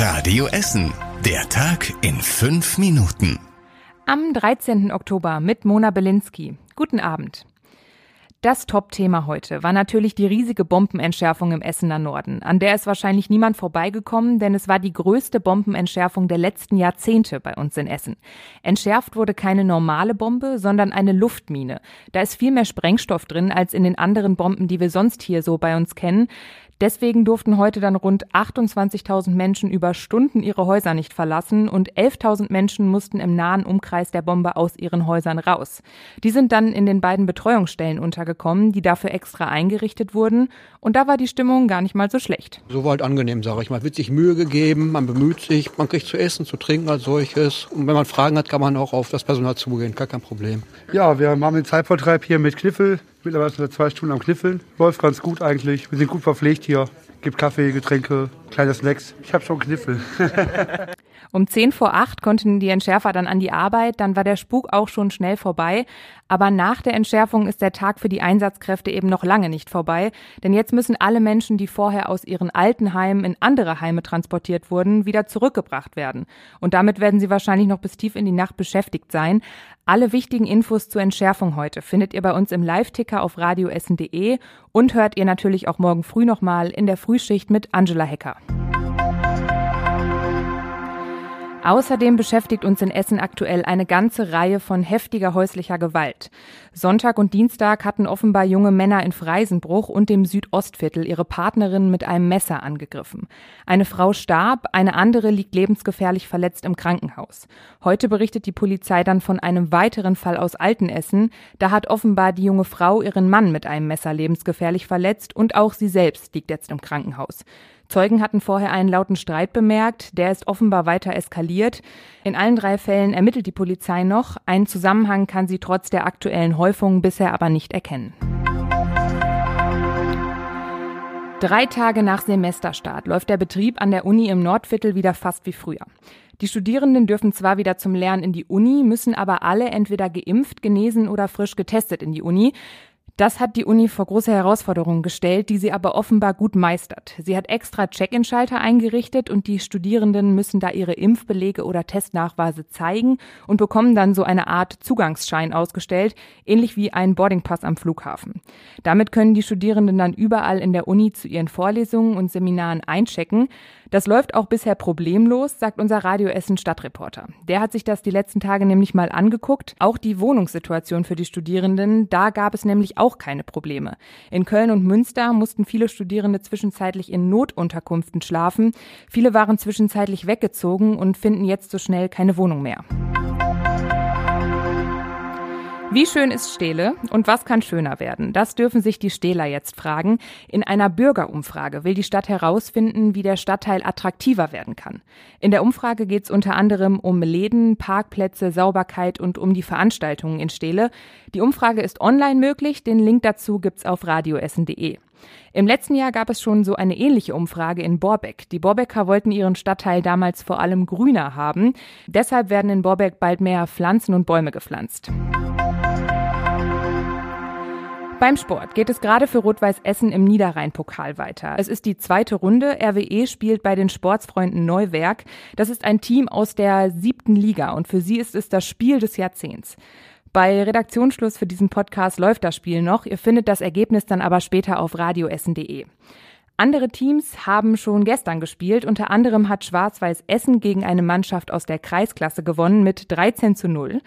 Radio Essen. Der Tag in fünf Minuten. Am 13. Oktober mit Mona Belinsky. Guten Abend. Das Top-Thema heute war natürlich die riesige Bombenentschärfung im Essener Norden. An der ist wahrscheinlich niemand vorbeigekommen, denn es war die größte Bombenentschärfung der letzten Jahrzehnte bei uns in Essen. Entschärft wurde keine normale Bombe, sondern eine Luftmine. Da ist viel mehr Sprengstoff drin als in den anderen Bomben, die wir sonst hier so bei uns kennen. Deswegen durften heute dann rund 28.000 Menschen über Stunden ihre Häuser nicht verlassen und 11.000 Menschen mussten im nahen Umkreis der Bombe aus ihren Häusern raus. Die sind dann in den beiden Betreuungsstellen untergekommen, die dafür extra eingerichtet wurden und da war die Stimmung gar nicht mal so schlecht. So war halt angenehm, sage ich mal. Wird sich Mühe gegeben, man bemüht sich, man kriegt zu essen, zu trinken als solches und wenn man Fragen hat, kann man auch auf das Personal zugehen, gar kein Problem. Ja, wir haben den Zeitvertreib hier mit Kniffel, Mittlerweile sind wir zwei Stunden am Kniffeln. Läuft ganz gut eigentlich. Wir sind gut verpflegt hier. Gibt Kaffee, Getränke, kleine Snacks. Ich habe schon Kniffel. Um zehn vor acht konnten die Entschärfer dann an die Arbeit, dann war der Spuk auch schon schnell vorbei. Aber nach der Entschärfung ist der Tag für die Einsatzkräfte eben noch lange nicht vorbei, denn jetzt müssen alle Menschen, die vorher aus ihren alten Heimen in andere Heime transportiert wurden, wieder zurückgebracht werden. Und damit werden sie wahrscheinlich noch bis tief in die Nacht beschäftigt sein. Alle wichtigen Infos zur Entschärfung heute findet ihr bei uns im Live-Ticker auf radioessen.de und hört ihr natürlich auch morgen früh nochmal in der Frühschicht mit Angela Hecker. Außerdem beschäftigt uns in Essen aktuell eine ganze Reihe von heftiger häuslicher Gewalt. Sonntag und Dienstag hatten offenbar junge Männer in Freisenbruch und dem Südostviertel ihre Partnerin mit einem Messer angegriffen. Eine Frau starb, eine andere liegt lebensgefährlich verletzt im Krankenhaus. Heute berichtet die Polizei dann von einem weiteren Fall aus Altenessen. Da hat offenbar die junge Frau ihren Mann mit einem Messer lebensgefährlich verletzt und auch sie selbst liegt jetzt im Krankenhaus. Zeugen hatten vorher einen lauten Streit bemerkt, der ist offenbar weiter eskaliert. In allen drei Fällen ermittelt die Polizei noch. Einen Zusammenhang kann sie trotz der aktuellen Häufung bisher aber nicht erkennen. Drei Tage nach Semesterstart läuft der Betrieb an der Uni im Nordviertel wieder fast wie früher. Die Studierenden dürfen zwar wieder zum Lernen in die Uni, müssen aber alle entweder geimpft, genesen oder frisch getestet in die Uni. Das hat die Uni vor große Herausforderungen gestellt, die sie aber offenbar gut meistert. Sie hat extra Check-in-Schalter eingerichtet und die Studierenden müssen da ihre Impfbelege oder Testnachweise zeigen und bekommen dann so eine Art Zugangsschein ausgestellt, ähnlich wie ein Boardingpass am Flughafen. Damit können die Studierenden dann überall in der Uni zu ihren Vorlesungen und Seminaren einchecken. Das läuft auch bisher problemlos, sagt unser Radio Essen Stadtreporter. Der hat sich das die letzten Tage nämlich mal angeguckt. Auch die Wohnungssituation für die Studierenden, da gab es nämlich auch keine Probleme. In Köln und Münster mussten viele Studierende zwischenzeitlich in Notunterkünften schlafen. Viele waren zwischenzeitlich weggezogen und finden jetzt so schnell keine Wohnung mehr. Wie schön ist Stele und was kann schöner werden? Das dürfen sich die Stehler jetzt fragen. In einer Bürgerumfrage will die Stadt herausfinden, wie der Stadtteil attraktiver werden kann. In der Umfrage geht es unter anderem um Läden, Parkplätze, Sauberkeit und um die Veranstaltungen in Stele. Die Umfrage ist online möglich. Den Link dazu gibt's auf radioessen.de. Im letzten Jahr gab es schon so eine ähnliche Umfrage in Borbeck. Die Borbecker wollten ihren Stadtteil damals vor allem grüner haben. Deshalb werden in Borbeck bald mehr Pflanzen und Bäume gepflanzt. Beim Sport geht es gerade für Rot-Weiß Essen im Niederrhein-Pokal weiter. Es ist die zweite Runde. RWE spielt bei den Sportsfreunden Neuwerk. Das ist ein Team aus der siebten Liga und für sie ist es das Spiel des Jahrzehnts. Bei Redaktionsschluss für diesen Podcast läuft das Spiel noch. Ihr findet das Ergebnis dann aber später auf radioessen.de. Andere Teams haben schon gestern gespielt. Unter anderem hat Schwarz-Weiß Essen gegen eine Mannschaft aus der Kreisklasse gewonnen mit 13 zu 0.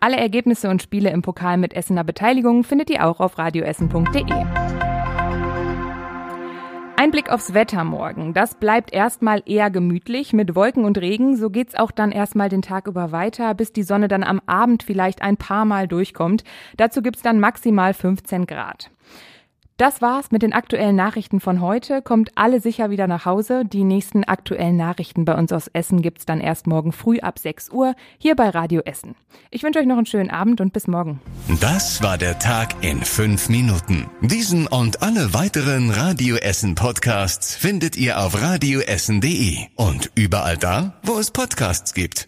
Alle Ergebnisse und Spiele im Pokal mit Essener Beteiligung findet ihr auch auf radioessen.de. Ein Blick aufs Wetter morgen. Das bleibt erstmal eher gemütlich mit Wolken und Regen. So geht's auch dann erstmal den Tag über weiter, bis die Sonne dann am Abend vielleicht ein paar Mal durchkommt. Dazu gibt's dann maximal 15 Grad. Das war's mit den aktuellen Nachrichten von heute. Kommt alle sicher wieder nach Hause. Die nächsten aktuellen Nachrichten bei uns aus Essen gibt's dann erst morgen früh ab 6 Uhr hier bei Radio Essen. Ich wünsche euch noch einen schönen Abend und bis morgen. Das war der Tag in fünf Minuten. Diesen und alle weiteren Radio Essen Podcasts findet ihr auf radioessen.de und überall da, wo es Podcasts gibt.